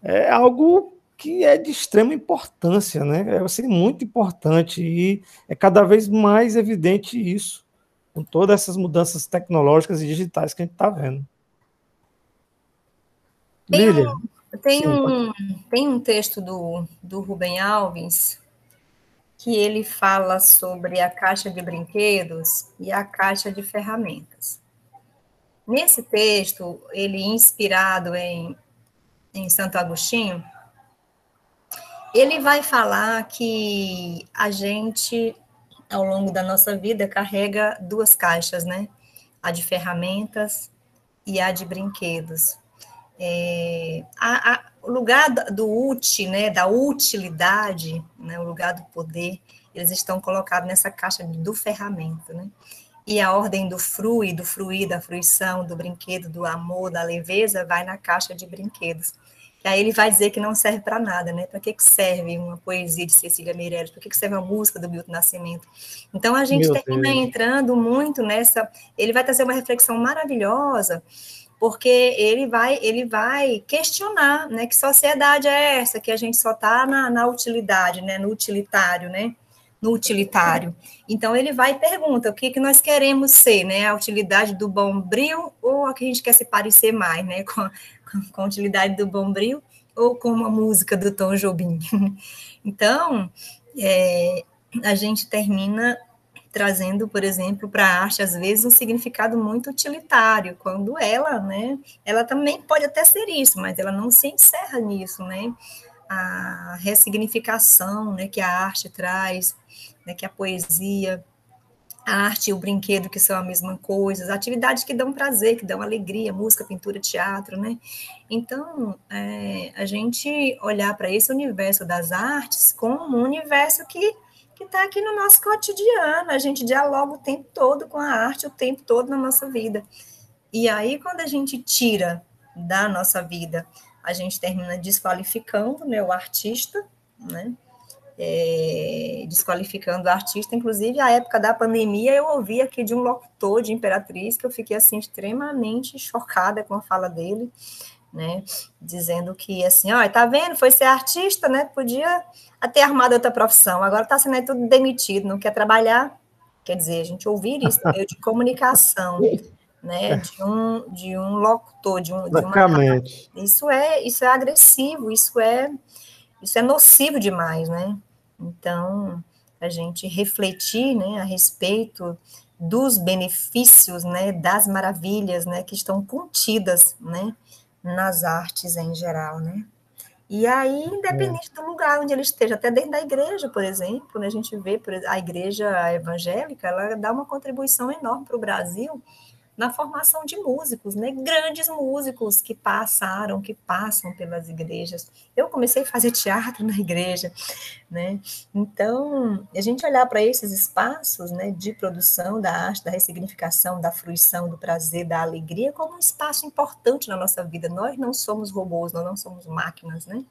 é algo que é de extrema importância, né? É assim, muito importante e é cada vez mais evidente isso com todas essas mudanças tecnológicas e digitais que a gente está vendo. Lília. Tem um, tem um texto do, do Rubem Alves que ele fala sobre a caixa de brinquedos e a caixa de ferramentas. nesse texto, ele inspirado em, em Santo Agostinho, ele vai falar que a gente, ao longo da nossa vida, carrega duas caixas, né? A de ferramentas e a de brinquedos. É, a, a, o lugar do útil, né, da utilidade, né, o lugar do poder, eles estão colocados nessa caixa do ferramenta, né? E a ordem do frui, do fruir, da fruição, do brinquedo, do amor, da leveza, vai na caixa de brinquedos. E aí ele vai dizer que não serve para nada, né? Para que, que serve uma poesia de Cecília Meirelles? Para que, que serve uma música do Milton Nascimento? Então a gente Meu termina Deus. entrando muito nessa. Ele vai trazer uma reflexão maravilhosa, porque ele vai ele vai questionar, né? Que sociedade é essa que a gente só está na, na utilidade, né? No utilitário, né? no utilitário. Então ele vai e pergunta o que, que nós queremos ser, né? A utilidade do bombril ou a que a gente quer se parecer mais, né? Com, com a utilidade do bombril ou com uma música do Tom Jobim. Então, é, a gente termina trazendo, por exemplo, para a arte, às vezes, um significado muito utilitário, quando ela, né, ela também pode até ser isso, mas ela não se encerra nisso, né, a ressignificação, né, que a arte traz, né, que a poesia, a arte e o brinquedo, que são a mesma coisa, atividades que dão prazer, que dão alegria, música, pintura, teatro, né? Então, é, a gente olhar para esse universo das artes como um universo que que está aqui no nosso cotidiano, a gente dialoga o tempo todo com a arte, o tempo todo na nossa vida. E aí, quando a gente tira da nossa vida, a gente termina desqualificando né, o artista, né? é, desqualificando o artista. Inclusive, a época da pandemia, eu ouvi aqui de um locutor de Imperatriz que eu fiquei assim extremamente chocada com a fala dele, né? Dizendo que assim, ó, tá vendo? Foi ser artista, né? Podia ter armado outra profissão. Agora tá sendo tudo demitido, não quer trabalhar. Quer dizer, a gente ouvir isso no meio de comunicação, né? De um, de um locutor, de, um, de uma. Isso é, isso é agressivo, isso é isso é nocivo demais, né? Então, a gente refletir, né, a respeito dos benefícios, né, das maravilhas, né, que estão contidas, né, nas artes em geral, né? E aí, independente do lugar onde ele esteja, até dentro da igreja, por exemplo, né, a gente vê a igreja evangélica, ela dá uma contribuição enorme para o Brasil, na formação de músicos, né? Grandes músicos que passaram, que passam pelas igrejas. Eu comecei a fazer teatro na igreja, né? Então, a gente olhar para esses espaços, né, de produção da arte, da ressignificação, da fruição, do prazer, da alegria, como um espaço importante na nossa vida. Nós não somos robôs, nós não somos máquinas, né?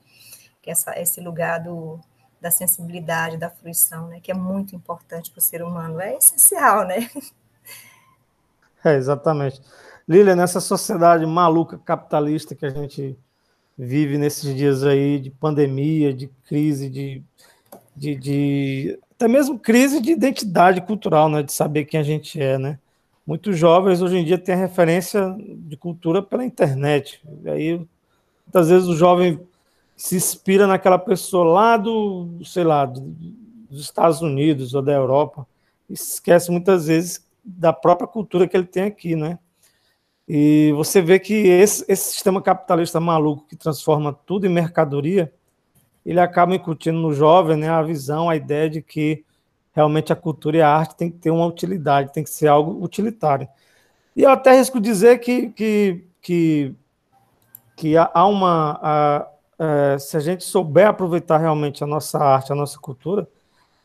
Que essa, esse lugar do, da sensibilidade, da fruição, né, que é muito importante para o ser humano, é essencial, né? É, exatamente. Lília, nessa sociedade maluca capitalista que a gente vive nesses dias aí de pandemia, de crise, de, de, de, até mesmo crise de identidade cultural, né? De saber quem a gente é, né? Muitos jovens hoje em dia têm referência de cultura pela internet. E aí, muitas vezes o jovem se inspira naquela pessoa lá do, sei lá, dos Estados Unidos ou da Europa e esquece muitas vezes da própria cultura que ele tem aqui, né? E você vê que esse, esse sistema capitalista maluco que transforma tudo em mercadoria, ele acaba incutindo no jovem né, a visão, a ideia de que realmente a cultura e a arte tem que ter uma utilidade, tem que ser algo utilitário. E eu até risco dizer que, que, que, que há uma. A, a, se a gente souber aproveitar realmente a nossa arte, a nossa cultura,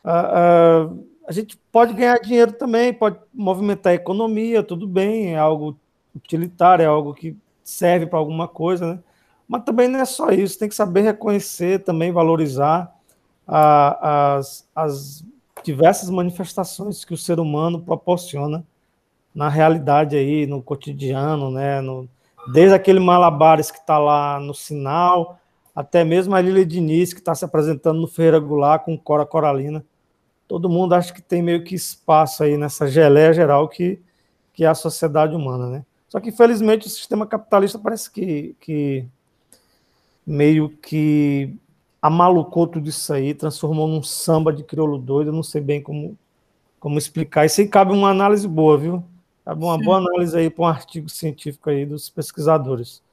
a, a gente pode ganhar dinheiro também, pode movimentar a economia, tudo bem, é algo utilitário, é algo que serve para alguma coisa, né? Mas também não é só isso, tem que saber reconhecer, também valorizar a, as, as diversas manifestações que o ser humano proporciona na realidade aí, no cotidiano, né? No, desde aquele Malabares que está lá no sinal, até mesmo a Lília Diniz, que está se apresentando no Feira Goulart com Cora Coralina todo mundo acha que tem meio que espaço aí nessa geleia geral que, que é a sociedade humana, né? Só que, infelizmente, o sistema capitalista parece que, que meio que amalucou tudo isso aí, transformou num samba de crioulo doido, eu não sei bem como, como explicar. Isso aí cabe uma análise boa, viu? uma boa análise aí para um artigo científico aí dos pesquisadores.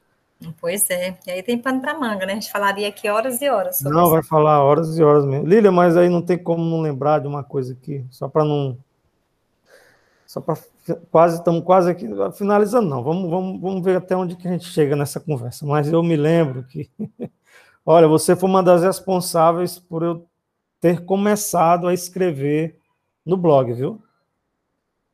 Pois é, e aí tem pano para manga, né? A gente falaria aqui horas e horas. não, isso. vai falar horas e horas mesmo. Lília, mas aí não tem como não lembrar de uma coisa aqui, só para não. Só para quase, estamos quase aqui finalizando, não. Vamos, vamos, vamos ver até onde que a gente chega nessa conversa. Mas eu me lembro que, olha, você foi uma das responsáveis por eu ter começado a escrever no blog, viu?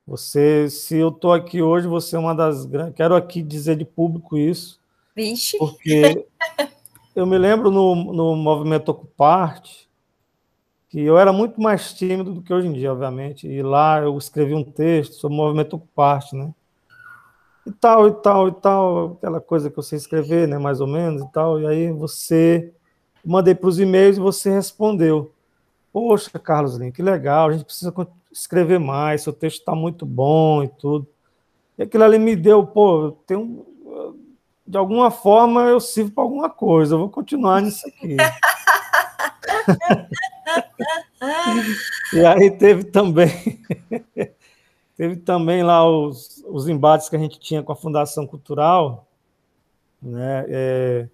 Você, se eu estou aqui hoje, você é uma das grandes. Quero aqui dizer de público isso. Vixe. Porque eu me lembro no, no movimento Ocuparte que eu era muito mais tímido do que hoje em dia, obviamente. E lá eu escrevi um texto sobre o movimento Ocuparte, né? E tal, e tal, e tal, aquela coisa que você escrever, né? Mais ou menos e tal. E aí você mandei para os e-mails e você respondeu. Poxa, Carlos Lin, que legal, a gente precisa escrever mais, seu texto está muito bom e tudo. E aquilo ali me deu, pô, tem um, de alguma forma eu sirvo para alguma coisa, eu vou continuar nisso aqui. e aí teve também teve também lá os, os embates que a gente tinha com a Fundação Cultural, né? É,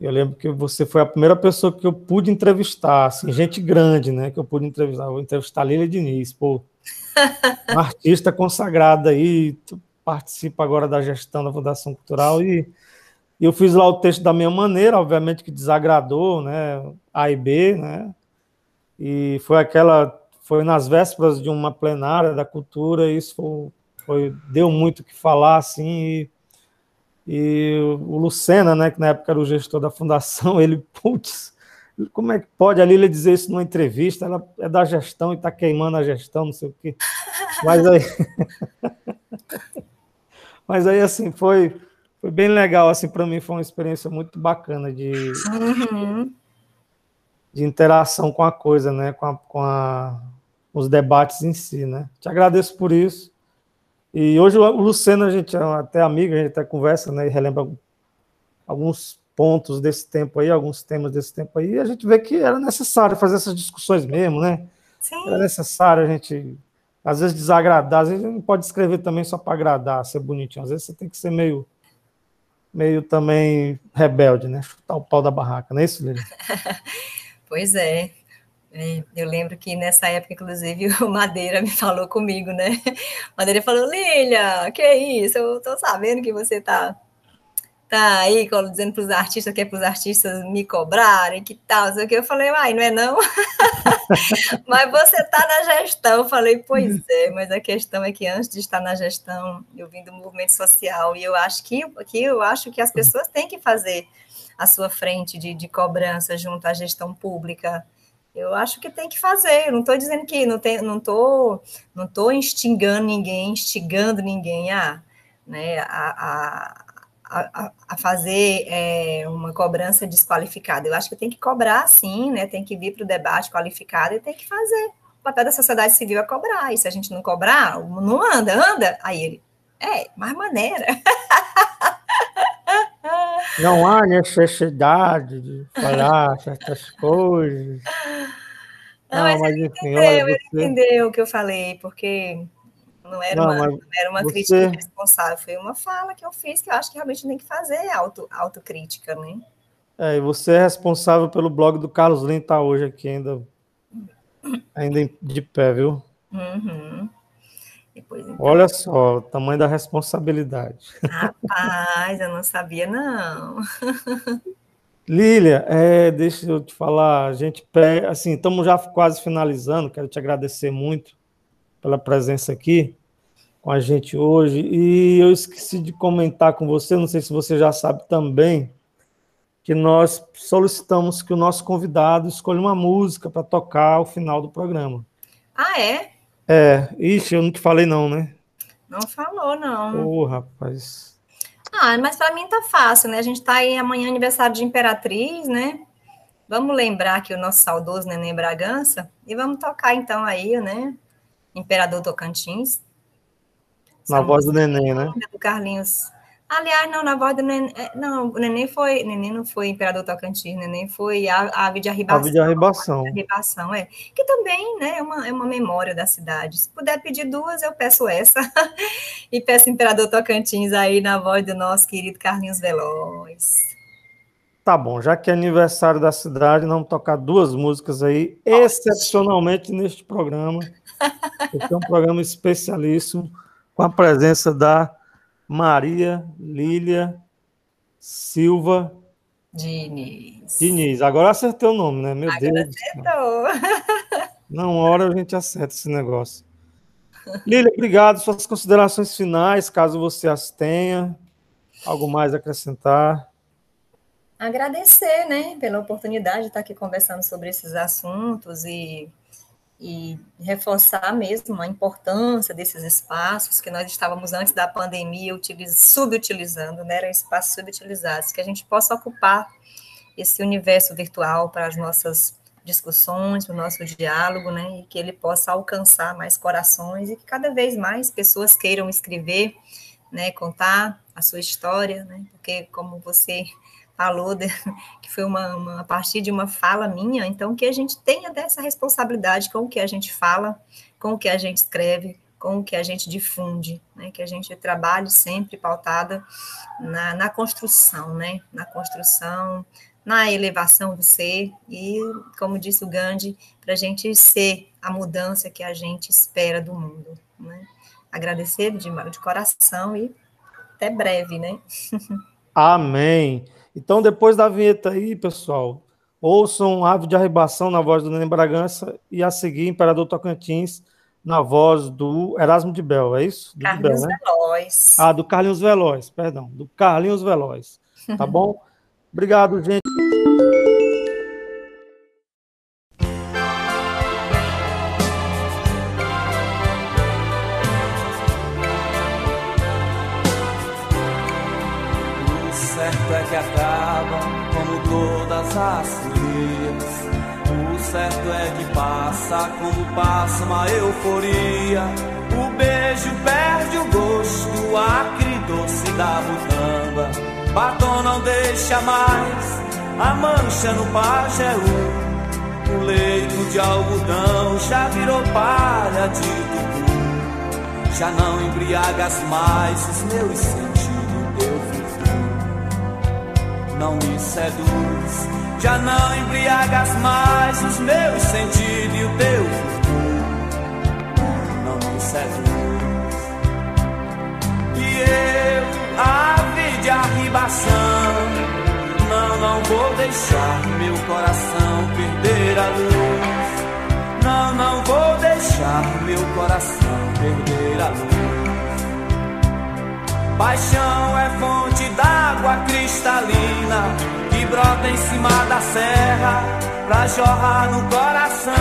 eu lembro que você foi a primeira pessoa que eu pude entrevistar, assim, gente grande, né? Que eu pude entrevistar. Eu vou entrevistar Lília Diniz, pô, uma artista consagrada aí, participa agora da gestão da Fundação Cultural e eu fiz lá o texto da minha maneira, obviamente que desagradou, né? A e B, né? E foi aquela, foi nas vésperas de uma plenária da cultura, e isso foi, foi deu muito o que falar, assim. E, e o Lucena, né, que na época era o gestor da fundação, ele, putz, como é que pode a Lília dizer isso numa entrevista? Ela é da gestão e está queimando a gestão, não sei o quê. Mas aí. Mas aí, assim, foi, foi bem legal, assim, para mim foi uma experiência muito bacana de, uhum. de interação com a coisa, né? Com, a, com a, os debates em si, né? Te agradeço por isso. E hoje o Luciano, a gente é até amigo, a gente até conversa, né, e relembra alguns pontos desse tempo aí, alguns temas desse tempo aí, e a gente vê que era necessário fazer essas discussões mesmo, né? Sim. Era necessário a gente, às vezes, desagradar, às vezes não pode escrever também só para agradar, ser bonitinho, às vezes você tem que ser meio, meio também rebelde, né? Chutar o pau da barraca, não é isso, Lili? pois é. É, eu lembro que nessa época, inclusive, o Madeira me falou comigo, né? Madeira falou, Lilia, que isso? Eu tô sabendo que você tá, tá aí dizendo para os artistas que é para os artistas me cobrarem, que tal, sei o que. Eu falei, ai, não é não? mas você tá na gestão. Eu falei, pois é, mas a questão é que antes de estar na gestão, eu vim do movimento social e eu acho que, que eu acho que as pessoas têm que fazer a sua frente de, de cobrança junto à gestão pública eu acho que tem que fazer. Eu não estou dizendo que não tem, não estou, não tô instigando ninguém, instigando ninguém a, né, a, a, a fazer é, uma cobrança desqualificada. Eu acho que tem que cobrar, sim, né? Tem que vir para o debate qualificado e tem que fazer. O papel da sociedade civil é cobrar. E se a gente não cobrar, não anda, anda. Aí ele, é, mais maneira. Não há necessidade de falar certas coisas. Não, não mas, ele enfim, entendeu, olha, você... ele entendeu o que eu falei, porque não era, não, uma, não era uma você... crítica responsável, foi uma fala que eu fiz que eu acho que realmente tem que fazer auto, autocrítica, né? É, e você é responsável pelo blog do Carlos Lin, tá hoje aqui ainda, ainda de pé, viu? Uhum. Depois, então... Olha só, o tamanho da responsabilidade. Rapaz, eu não sabia, não. Lília, é, deixa eu te falar, a gente, assim, estamos já quase finalizando, quero te agradecer muito pela presença aqui com a gente hoje, e eu esqueci de comentar com você, não sei se você já sabe também, que nós solicitamos que o nosso convidado escolha uma música para tocar ao final do programa. Ah, é? É, ixi, eu não te falei não, né? Não falou, não. Ô, oh, rapaz. Ah, mas para mim tá fácil, né? A gente tá aí amanhã aniversário de Imperatriz, né? Vamos lembrar aqui o nosso saudoso Neném Bragança e vamos tocar então aí, né? Imperador Tocantins. Na voz do Neném, né? Do Carlinhos. Aliás, não, na voz do Neném. É, não, o Neném foi. Neném não foi Imperador Tocantins, Neném foi a Ave de Arribação. Ave de Arribação. Arribação, é. Que também né, é, uma, é uma memória da cidade. Se puder pedir duas, eu peço essa. e peço Imperador Tocantins aí na voz do nosso querido Carlinhos Veloz. Tá bom, já que é aniversário da cidade, vamos tocar duas músicas aí, excepcionalmente neste programa. Esse é um programa especialíssimo, com a presença da Maria Lília Silva Diniz. Diniz. Agora acertei o nome, né? Meu Agora Deus. acertou. Não, uma hora a gente acerta esse negócio. Lília, obrigado. Suas considerações finais, caso você as tenha. Algo mais a acrescentar? Agradecer, né, pela oportunidade de estar aqui conversando sobre esses assuntos e e reforçar mesmo a importância desses espaços que nós estávamos antes da pandemia subutilizando, né? Eram espaços subutilizados, que a gente possa ocupar esse universo virtual para as nossas discussões, para o nosso diálogo, né? E que ele possa alcançar mais corações e que cada vez mais pessoas queiram escrever, né? Contar a sua história, né? Porque como você falou, de, que foi uma, uma, a partir de uma fala minha, então que a gente tenha dessa responsabilidade com o que a gente fala, com o que a gente escreve, com o que a gente difunde, né? que a gente trabalhe sempre pautada na, na construção, né? na construção, na elevação do ser e, como disse o Gandhi, para a gente ser a mudança que a gente espera do mundo. Né? Agradecer de, de coração e até breve, né? Amém. Então, depois da vinheta aí, pessoal, ouçam Ave de Arribação na voz do Nenê Bragança e a seguir Imperador Tocantins na voz do Erasmo de Bel, é isso? Do Carlinhos Bel, né? Veloz. Ah, do Carlinhos Veloz, perdão, do Carlinhos Veloz. Tá bom? Obrigado, gente. Que acaba como todas as folias. O certo é que passa como passa uma euforia. O beijo perde o gosto, acre doce da butamba. Batom não deixa mais a mancha no pajeú. O leito de algodão já virou palha de tudo. Já não embriagas mais os meus sentidos não me seduz. Já não embriagas mais os meus sentidos e o teu não me seduz. E eu, ave de arribação, não, não vou deixar meu coração perder a luz. Não, não vou deixar meu coração perder a luz. Paixão é fonte d'água cristalina que brota em cima da serra pra jorrar no coração.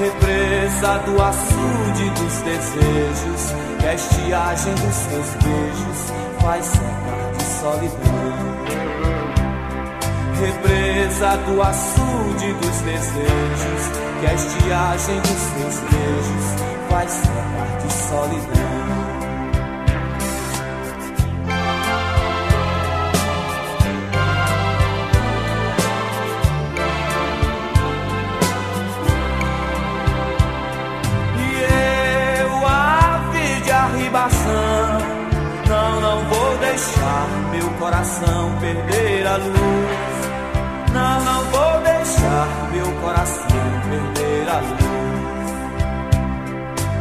Represa do açude dos desejos, que a estiagem dos seus beijos faz secar de solidão. Represa do açude dos desejos, que a estiagem dos seus beijos faz secar de solidão. Coração perder a luz. Não, não vou deixar meu coração perder a luz.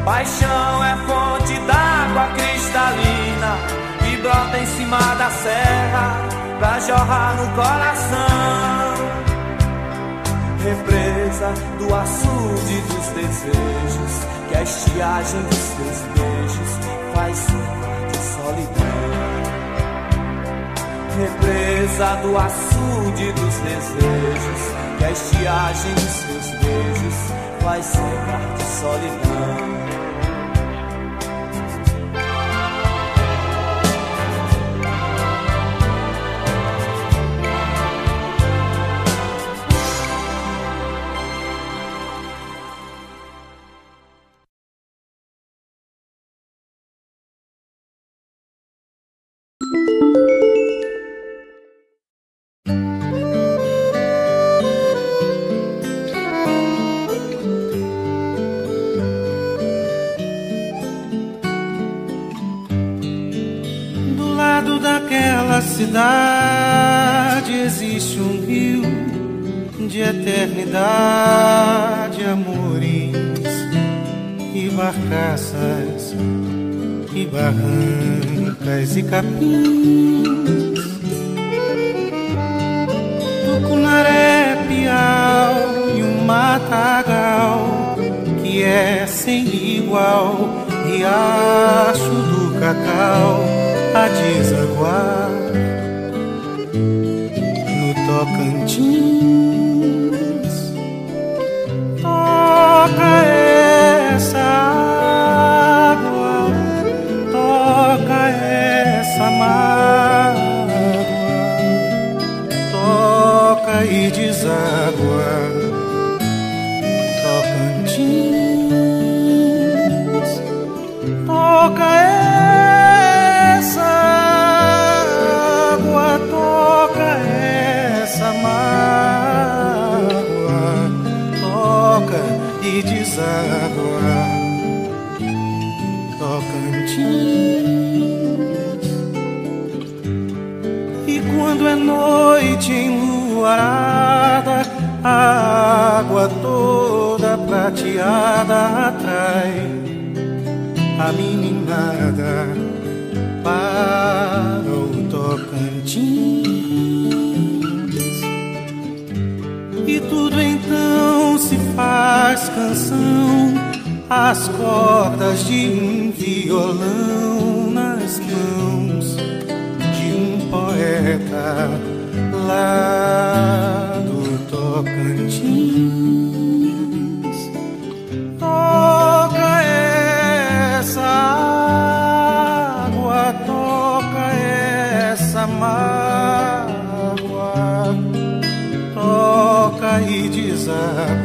Paixão é fonte d'água cristalina que brota em cima da serra pra jorrar no coração. Represa do açude dos desejos, que a estiagem dos seus beijos faz Represa do açude dos desejos, que a estiagem dos seus beijos faz secar de solidão. Eternidade, amores e barcaças e barrancas e capins. Tucunaré, piau e um matagal que é sem igual, riacho do cacau a desaguar no Tocantins. Toca essa água, toca essa mágoa, toca e deságua. Prateada atrai a meninada para o Tocantins. E tudo então se faz canção, as cordas de um violão nas mãos de um poeta lá e